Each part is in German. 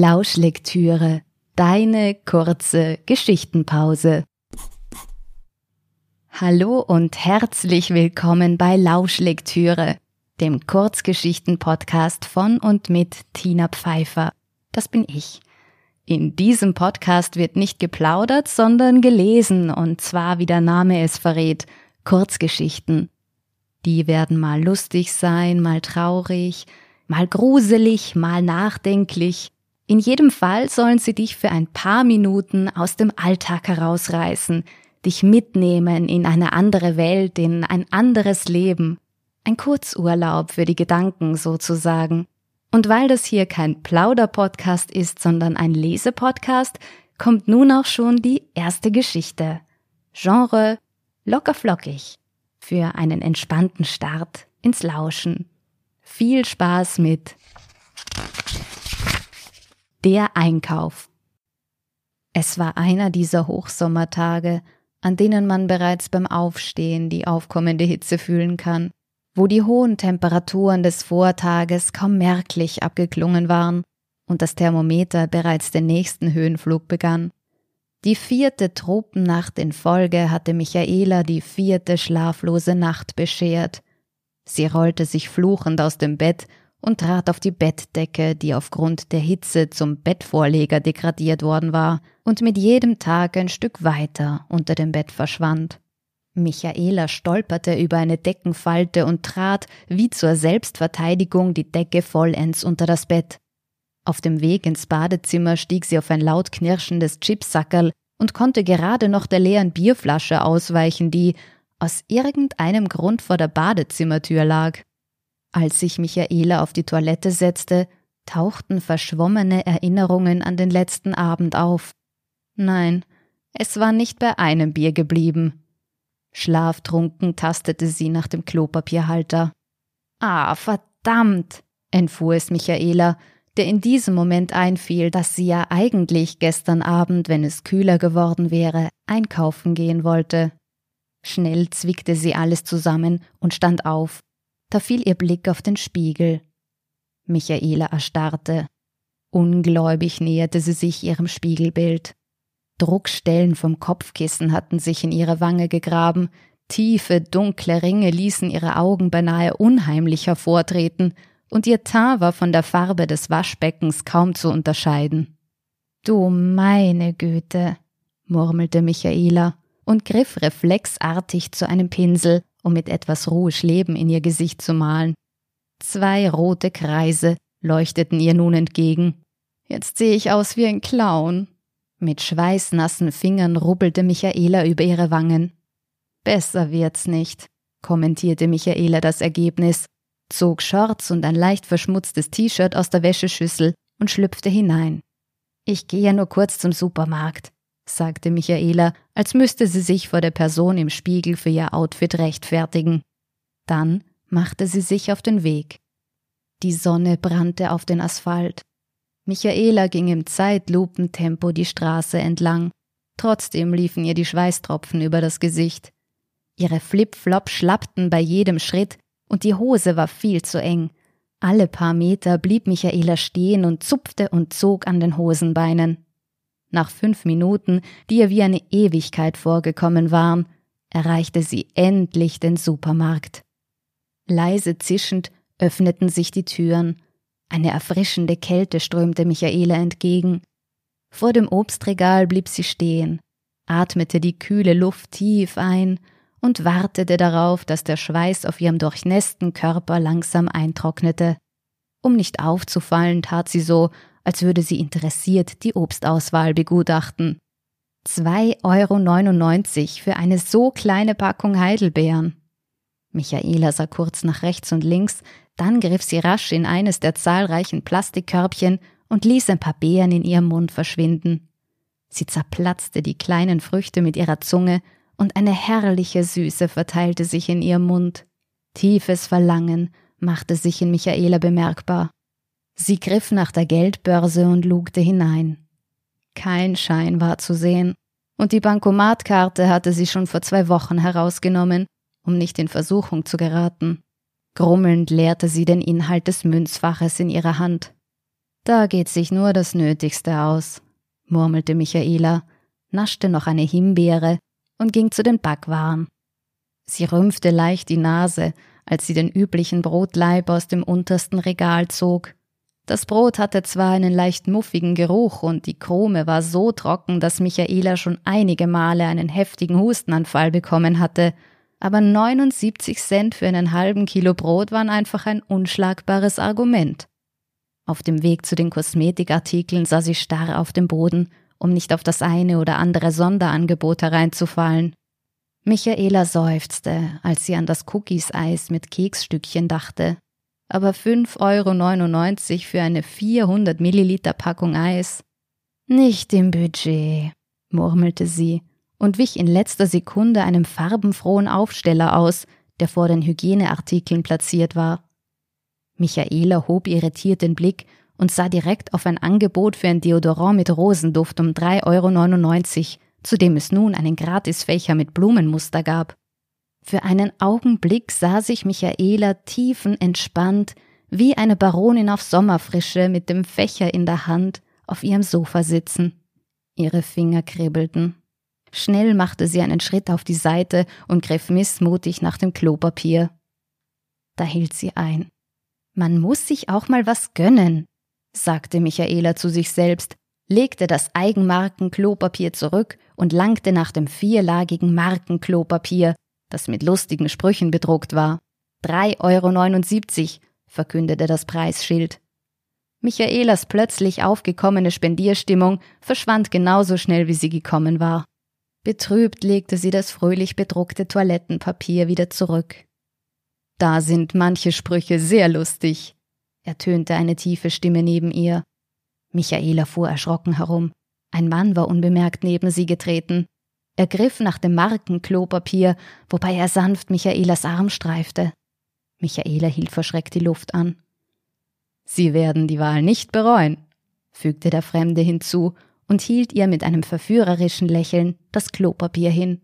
Lauschlektüre, deine kurze Geschichtenpause. Hallo und herzlich willkommen bei Lauschlektüre, dem Kurzgeschichten-Podcast von und mit Tina Pfeiffer. Das bin ich. In diesem Podcast wird nicht geplaudert, sondern gelesen, und zwar wie der Name es verrät, Kurzgeschichten. Die werden mal lustig sein, mal traurig, mal gruselig, mal nachdenklich, in jedem Fall sollen sie dich für ein paar Minuten aus dem Alltag herausreißen, dich mitnehmen in eine andere Welt, in ein anderes Leben. Ein Kurzurlaub für die Gedanken sozusagen. Und weil das hier kein Plauder-Podcast ist, sondern ein Lesepodcast, kommt nun auch schon die erste Geschichte. Genre locker flockig. Für einen entspannten Start ins Lauschen. Viel Spaß mit der Einkauf. Es war einer dieser Hochsommertage, an denen man bereits beim Aufstehen die aufkommende Hitze fühlen kann, wo die hohen Temperaturen des Vortages kaum merklich abgeklungen waren und das Thermometer bereits den nächsten Höhenflug begann. Die vierte Tropennacht in Folge hatte Michaela die vierte schlaflose Nacht beschert. Sie rollte sich fluchend aus dem Bett und trat auf die Bettdecke, die aufgrund der Hitze zum Bettvorleger degradiert worden war und mit jedem Tag ein Stück weiter unter dem Bett verschwand. Michaela stolperte über eine Deckenfalte und trat, wie zur Selbstverteidigung, die Decke vollends unter das Bett. Auf dem Weg ins Badezimmer stieg sie auf ein laut knirschendes Chipsackerl und konnte gerade noch der leeren Bierflasche ausweichen, die aus irgendeinem Grund vor der Badezimmertür lag. Als sich Michaela auf die Toilette setzte, tauchten verschwommene Erinnerungen an den letzten Abend auf. Nein, es war nicht bei einem Bier geblieben. Schlaftrunken tastete sie nach dem Klopapierhalter. Ah, verdammt, entfuhr es Michaela, der in diesem Moment einfiel, dass sie ja eigentlich gestern Abend, wenn es kühler geworden wäre, einkaufen gehen wollte. Schnell zwickte sie alles zusammen und stand auf. Da fiel ihr Blick auf den Spiegel. Michaela erstarrte. Ungläubig näherte sie sich ihrem Spiegelbild. Druckstellen vom Kopfkissen hatten sich in ihre Wange gegraben, tiefe, dunkle Ringe ließen ihre Augen beinahe unheimlich hervortreten, und ihr Teint war von der Farbe des Waschbeckens kaum zu unterscheiden. Du meine Güte, murmelte Michaela und griff reflexartig zu einem Pinsel, um mit etwas ruhig Leben in ihr Gesicht zu malen. Zwei rote Kreise leuchteten ihr nun entgegen. Jetzt sehe ich aus wie ein Clown. Mit schweißnassen Fingern rubbelte Michaela über ihre Wangen. Besser wird's nicht, kommentierte Michaela das Ergebnis, zog Shorts und ein leicht verschmutztes T-Shirt aus der Wäscheschüssel und schlüpfte hinein. Ich gehe nur kurz zum Supermarkt sagte Michaela, als müsste sie sich vor der Person im Spiegel für ihr Outfit rechtfertigen. Dann machte sie sich auf den Weg. Die Sonne brannte auf den Asphalt. Michaela ging im Zeitlupentempo die Straße entlang. Trotzdem liefen ihr die Schweißtropfen über das Gesicht. Ihre Flipflop schlappten bei jedem Schritt und die Hose war viel zu eng. Alle paar Meter blieb Michaela stehen und zupfte und zog an den Hosenbeinen. Nach fünf Minuten, die ihr wie eine Ewigkeit vorgekommen waren, erreichte sie endlich den Supermarkt. Leise zischend öffneten sich die Türen. Eine erfrischende Kälte strömte Michaela entgegen. Vor dem Obstregal blieb sie stehen, atmete die kühle Luft tief ein und wartete darauf, dass der Schweiß auf ihrem durchnässten Körper langsam eintrocknete. Um nicht aufzufallen, tat sie so, als würde sie interessiert die Obstauswahl begutachten. 2,99 Euro für eine so kleine Packung Heidelbeeren. Michaela sah kurz nach rechts und links, dann griff sie rasch in eines der zahlreichen Plastikkörbchen und ließ ein paar Beeren in ihrem Mund verschwinden. Sie zerplatzte die kleinen Früchte mit ihrer Zunge und eine herrliche Süße verteilte sich in ihrem Mund. Tiefes Verlangen machte sich in Michaela bemerkbar. Sie griff nach der Geldbörse und lugte hinein. Kein Schein war zu sehen, und die Bankomatkarte hatte sie schon vor zwei Wochen herausgenommen, um nicht in Versuchung zu geraten. Grummelnd leerte sie den Inhalt des Münzfaches in ihrer Hand. Da geht sich nur das Nötigste aus, murmelte Michaela, naschte noch eine Himbeere und ging zu den Backwaren. Sie rümpfte leicht die Nase, als sie den üblichen Brotleib aus dem untersten Regal zog. Das Brot hatte zwar einen leicht muffigen Geruch und die Krume war so trocken, dass Michaela schon einige Male einen heftigen Hustenanfall bekommen hatte, aber 79 Cent für einen halben Kilo Brot waren einfach ein unschlagbares Argument. Auf dem Weg zu den Kosmetikartikeln sah sie starr auf den Boden, um nicht auf das eine oder andere Sonderangebot hereinzufallen. Michaela seufzte, als sie an das Cookies-Eis mit Keksstückchen dachte. Aber 5,99 Euro für eine 400 Milliliter Packung Eis? Nicht im Budget, murmelte sie und wich in letzter Sekunde einem farbenfrohen Aufsteller aus, der vor den Hygieneartikeln platziert war. Michaela hob irritiert den Blick und sah direkt auf ein Angebot für ein Deodorant mit Rosenduft um 3,99 Euro, zu dem es nun einen Gratisfächer mit Blumenmuster gab. Für einen Augenblick sah sich Michaela tiefenentspannt, wie eine Baronin auf Sommerfrische mit dem Fächer in der Hand auf ihrem Sofa sitzen. Ihre Finger kribbelten. Schnell machte sie einen Schritt auf die Seite und griff missmutig nach dem Klopapier. Da hielt sie ein. Man muss sich auch mal was gönnen, sagte Michaela zu sich selbst, legte das Eigenmarken-Klopapier zurück und langte nach dem vierlagigen Markenklopapier, das mit lustigen Sprüchen bedruckt war. 3,79 Euro, verkündete das Preisschild. Michaelas plötzlich aufgekommene Spendierstimmung verschwand genauso schnell, wie sie gekommen war. Betrübt legte sie das fröhlich bedruckte Toilettenpapier wieder zurück. Da sind manche Sprüche sehr lustig, ertönte eine tiefe Stimme neben ihr. Michaela fuhr erschrocken herum. Ein Mann war unbemerkt neben sie getreten. Er griff nach dem Markenklopapier, wobei er sanft Michaelas Arm streifte. Michaela hielt verschreckt die Luft an. Sie werden die Wahl nicht bereuen, fügte der Fremde hinzu und hielt ihr mit einem verführerischen Lächeln das Klopapier hin.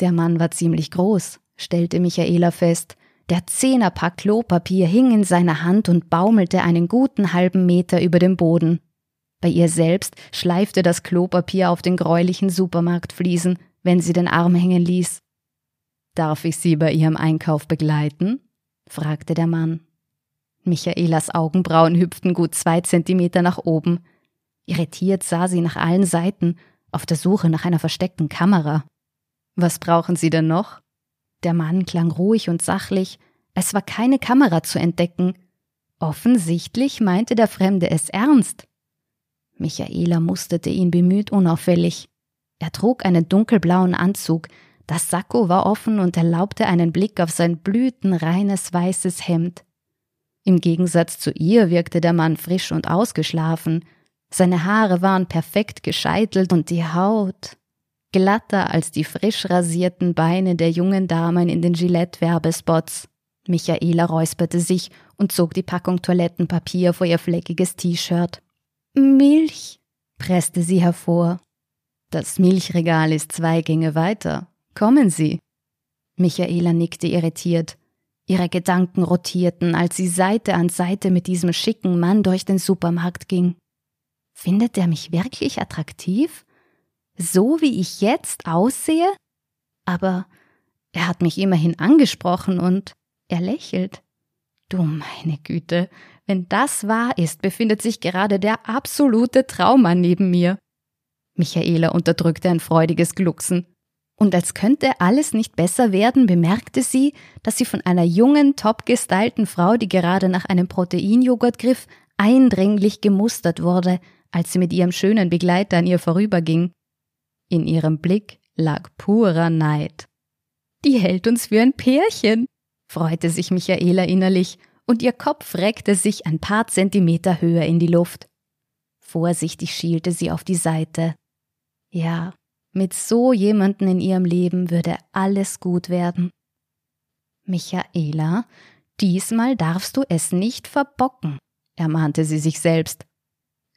Der Mann war ziemlich groß, stellte Michaela fest. Der Zehnerpack Klopapier hing in seiner Hand und baumelte einen guten halben Meter über dem Boden. Bei ihr selbst schleifte das Klopapier auf den gräulichen Supermarktfliesen, wenn sie den Arm hängen ließ. Darf ich Sie bei Ihrem Einkauf begleiten? fragte der Mann. Michaelas Augenbrauen hüpften gut zwei Zentimeter nach oben. Irritiert sah sie nach allen Seiten, auf der Suche nach einer versteckten Kamera. Was brauchen Sie denn noch? Der Mann klang ruhig und sachlich, es war keine Kamera zu entdecken. Offensichtlich meinte der Fremde es ernst. Michaela musterte ihn bemüht unauffällig. Er trug einen dunkelblauen Anzug, das Sakko war offen und erlaubte einen Blick auf sein blütenreines weißes Hemd. Im Gegensatz zu ihr wirkte der Mann frisch und ausgeschlafen. Seine Haare waren perfekt gescheitelt und die Haut glatter als die frisch rasierten Beine der jungen Damen in den Gillette-Werbespots. Michaela räusperte sich und zog die Packung Toilettenpapier vor ihr fleckiges T-Shirt. Milch, presste sie hervor. Das Milchregal ist zwei Gänge weiter. Kommen Sie. Michaela nickte irritiert. Ihre Gedanken rotierten, als sie Seite an Seite mit diesem schicken Mann durch den Supermarkt ging. Findet er mich wirklich attraktiv? So wie ich jetzt aussehe? Aber er hat mich immerhin angesprochen und er lächelt. Du meine Güte, wenn das wahr ist, befindet sich gerade der absolute Trauma neben mir. Michaela unterdrückte ein freudiges Glucksen. Und als könnte alles nicht besser werden, bemerkte sie, dass sie von einer jungen, top gestylten Frau, die gerade nach einem Proteinjoghurt griff, eindringlich gemustert wurde, als sie mit ihrem schönen Begleiter an ihr vorüberging. In ihrem Blick lag purer Neid. Die hält uns für ein Pärchen, freute sich Michaela innerlich und ihr Kopf reckte sich ein paar Zentimeter höher in die Luft. Vorsichtig schielte sie auf die Seite. Ja, mit so jemanden in ihrem Leben würde alles gut werden. Michaela, diesmal darfst du es nicht verbocken, ermahnte sie sich selbst.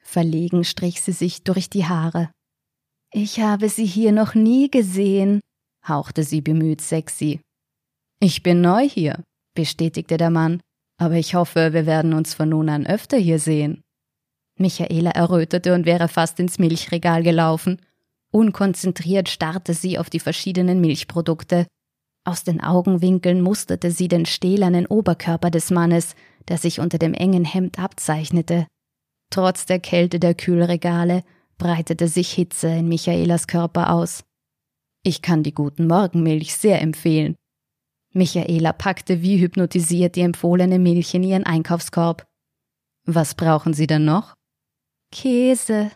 Verlegen strich sie sich durch die Haare. Ich habe Sie hier noch nie gesehen, hauchte sie bemüht sexy. Ich bin neu hier, bestätigte der Mann, aber ich hoffe, wir werden uns von nun an öfter hier sehen. Michaela errötete und wäre fast ins Milchregal gelaufen. Unkonzentriert starrte sie auf die verschiedenen Milchprodukte. Aus den Augenwinkeln musterte sie den stählernen Oberkörper des Mannes, der sich unter dem engen Hemd abzeichnete. Trotz der Kälte der Kühlregale breitete sich Hitze in Michaelas Körper aus. Ich kann die guten Morgenmilch sehr empfehlen, Michaela packte wie hypnotisiert die empfohlene Milch in ihren Einkaufskorb. Was brauchen Sie denn noch? Käse.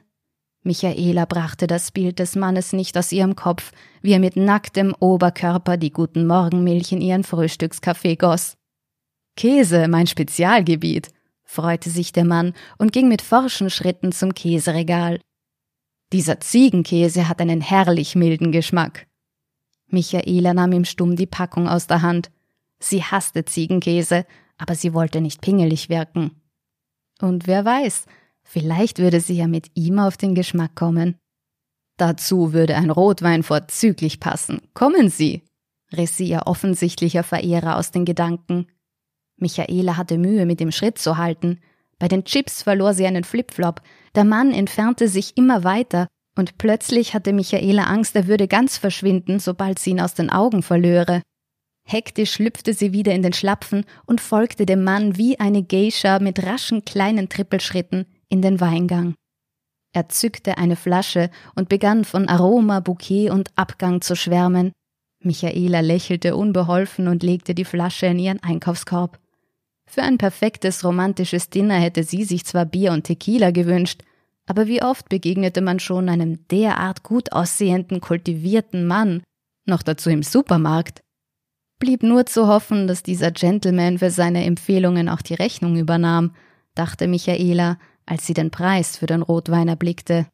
Michaela brachte das Bild des Mannes nicht aus ihrem Kopf, wie er mit nacktem Oberkörper die guten Morgenmilch in ihren Frühstückskaffee goss. Käse, mein Spezialgebiet, freute sich der Mann und ging mit forschen Schritten zum Käseregal. Dieser Ziegenkäse hat einen herrlich milden Geschmack. Michaela nahm ihm stumm die Packung aus der Hand. Sie hasste Ziegenkäse, aber sie wollte nicht pingelig wirken. Und wer weiß, vielleicht würde sie ja mit ihm auf den Geschmack kommen. Dazu würde ein Rotwein vorzüglich passen. Kommen Sie, riss sie ihr offensichtlicher Verehrer aus den Gedanken. Michaela hatte Mühe, mit dem Schritt zu halten. Bei den Chips verlor sie einen Flipflop. Der Mann entfernte sich immer weiter und plötzlich hatte Michaela Angst, er würde ganz verschwinden, sobald sie ihn aus den Augen verlöre. Hektisch schlüpfte sie wieder in den Schlapfen und folgte dem Mann wie eine Geisha mit raschen kleinen Trippelschritten in den Weingang. Er zückte eine Flasche und begann von Aroma, Bouquet und Abgang zu schwärmen. Michaela lächelte unbeholfen und legte die Flasche in ihren Einkaufskorb. Für ein perfektes romantisches Dinner hätte sie sich zwar Bier und Tequila gewünscht, aber wie oft begegnete man schon einem derart gut aussehenden, kultivierten Mann, noch dazu im Supermarkt? Blieb nur zu hoffen, dass dieser Gentleman für seine Empfehlungen auch die Rechnung übernahm, dachte Michaela, als sie den Preis für den Rotwein erblickte.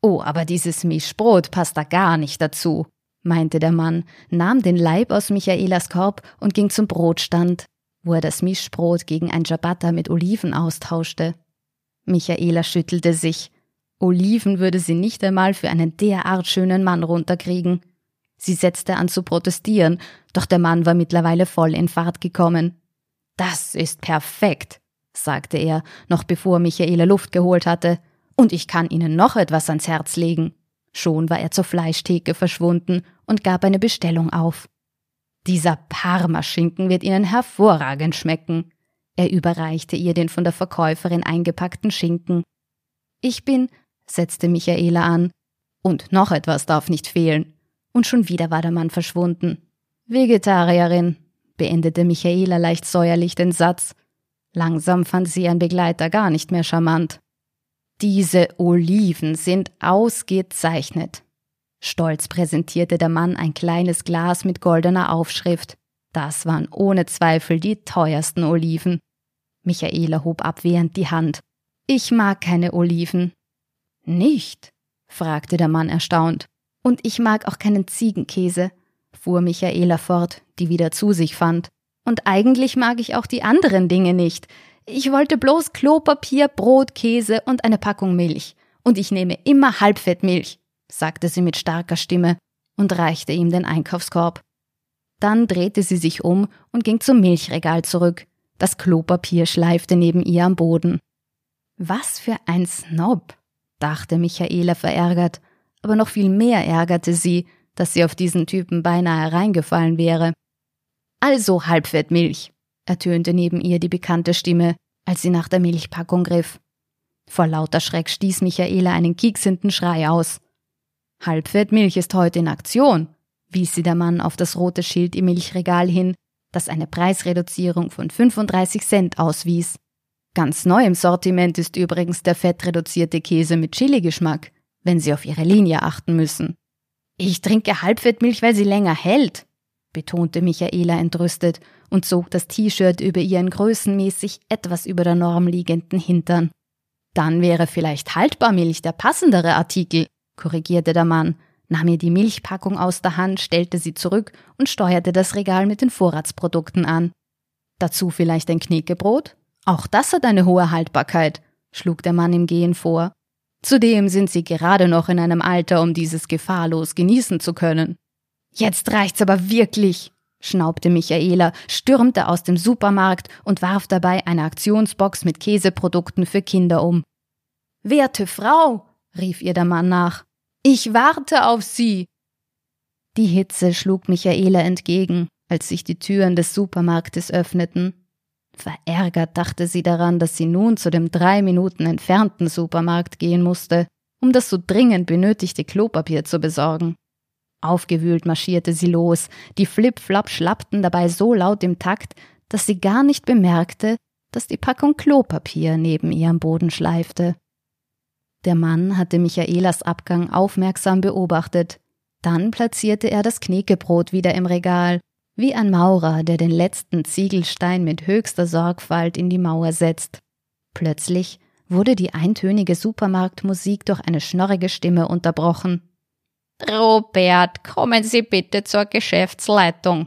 Oh, aber dieses Mischbrot passt da gar nicht dazu, meinte der Mann, nahm den Leib aus Michaelas Korb und ging zum Brotstand, wo er das Mischbrot gegen ein Ciabatta mit Oliven austauschte. Michaela schüttelte sich. Oliven würde sie nicht einmal für einen derart schönen Mann runterkriegen. Sie setzte an zu protestieren, doch der Mann war mittlerweile voll in Fahrt gekommen. Das ist perfekt, sagte er, noch bevor Michaela Luft geholt hatte, und ich kann Ihnen noch etwas ans Herz legen. Schon war er zur Fleischtheke verschwunden und gab eine Bestellung auf. Dieser Parmaschinken wird Ihnen hervorragend schmecken. Er überreichte ihr den von der Verkäuferin eingepackten Schinken. Ich bin, setzte Michaela an. Und noch etwas darf nicht fehlen. Und schon wieder war der Mann verschwunden. Vegetarierin, beendete Michaela leicht säuerlich den Satz. Langsam fand sie ihren Begleiter gar nicht mehr charmant. Diese Oliven sind ausgezeichnet. Stolz präsentierte der Mann ein kleines Glas mit goldener Aufschrift. Das waren ohne Zweifel die teuersten Oliven. Michaela hob abwehrend die Hand. Ich mag keine Oliven. Nicht? fragte der Mann erstaunt. Und ich mag auch keinen Ziegenkäse, fuhr Michaela fort, die wieder zu sich fand. Und eigentlich mag ich auch die anderen Dinge nicht. Ich wollte bloß Klopapier, Brot, Käse und eine Packung Milch. Und ich nehme immer Halbfettmilch, sagte sie mit starker Stimme und reichte ihm den Einkaufskorb. Dann drehte sie sich um und ging zum Milchregal zurück. Das Klopapier schleifte neben ihr am Boden. Was für ein Snob, dachte Michaela verärgert, aber noch viel mehr ärgerte sie, dass sie auf diesen Typen beinahe reingefallen wäre. Also Halbfettmilch, ertönte neben ihr die bekannte Stimme, als sie nach der Milchpackung griff. Vor lauter Schreck stieß Michaela einen kieksenden Schrei aus. Halbfettmilch ist heute in Aktion, wies sie der Mann auf das rote Schild im Milchregal hin, das eine Preisreduzierung von 35 Cent auswies. Ganz neu im Sortiment ist übrigens der fettreduzierte Käse mit Chili-Geschmack, wenn Sie auf Ihre Linie achten müssen. Ich trinke Halbfettmilch, weil sie länger hält, betonte Michaela entrüstet und zog das T-Shirt über ihren größenmäßig etwas über der Norm liegenden Hintern. Dann wäre vielleicht Haltbarmilch der passendere Artikel, korrigierte der Mann nahm ihr die Milchpackung aus der Hand, stellte sie zurück und steuerte das Regal mit den Vorratsprodukten an. Dazu vielleicht ein Knekebrot? Auch das hat eine hohe Haltbarkeit, schlug der Mann im Gehen vor. Zudem sind Sie gerade noch in einem Alter, um dieses gefahrlos genießen zu können. Jetzt reicht's aber wirklich, schnaubte Michaela, stürmte aus dem Supermarkt und warf dabei eine Aktionsbox mit Käseprodukten für Kinder um. Werte Frau, rief ihr der Mann nach, ich warte auf Sie. Die Hitze schlug Michaela entgegen, als sich die Türen des Supermarktes öffneten. Verärgert dachte sie daran, dass sie nun zu dem drei Minuten entfernten Supermarkt gehen musste, um das so dringend benötigte Klopapier zu besorgen. Aufgewühlt marschierte sie los, die Flip-Flop schlappten dabei so laut im Takt, dass sie gar nicht bemerkte, dass die Packung Klopapier neben ihr am Boden schleifte. Der Mann hatte Michaelas Abgang aufmerksam beobachtet. Dann platzierte er das Knekebrot wieder im Regal, wie ein Maurer, der den letzten Ziegelstein mit höchster Sorgfalt in die Mauer setzt. Plötzlich wurde die eintönige Supermarktmusik durch eine schnorrige Stimme unterbrochen. Robert, kommen Sie bitte zur Geschäftsleitung.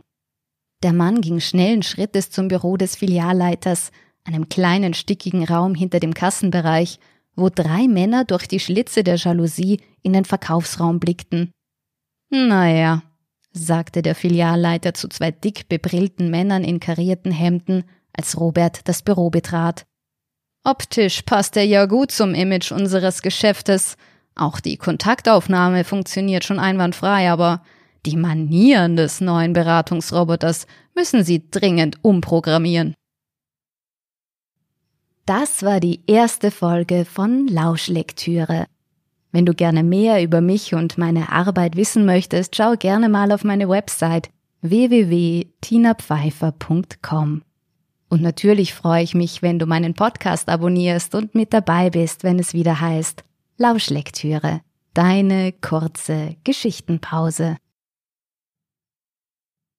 Der Mann ging schnellen Schrittes zum Büro des Filialleiters, einem kleinen stickigen Raum hinter dem Kassenbereich, wo drei Männer durch die Schlitze der Jalousie in den Verkaufsraum blickten. Naja, sagte der Filialleiter zu zwei dick bebrillten Männern in karierten Hemden, als Robert das Büro betrat. Optisch passt er ja gut zum Image unseres Geschäftes, auch die Kontaktaufnahme funktioniert schon einwandfrei, aber die Manieren des neuen Beratungsroboters müssen Sie dringend umprogrammieren. Das war die erste Folge von Lauschlektüre. Wenn du gerne mehr über mich und meine Arbeit wissen möchtest, schau gerne mal auf meine Website www.tinapfeifer.com. Und natürlich freue ich mich, wenn du meinen Podcast abonnierst und mit dabei bist, wenn es wieder heißt Lauschlektüre, deine kurze Geschichtenpause.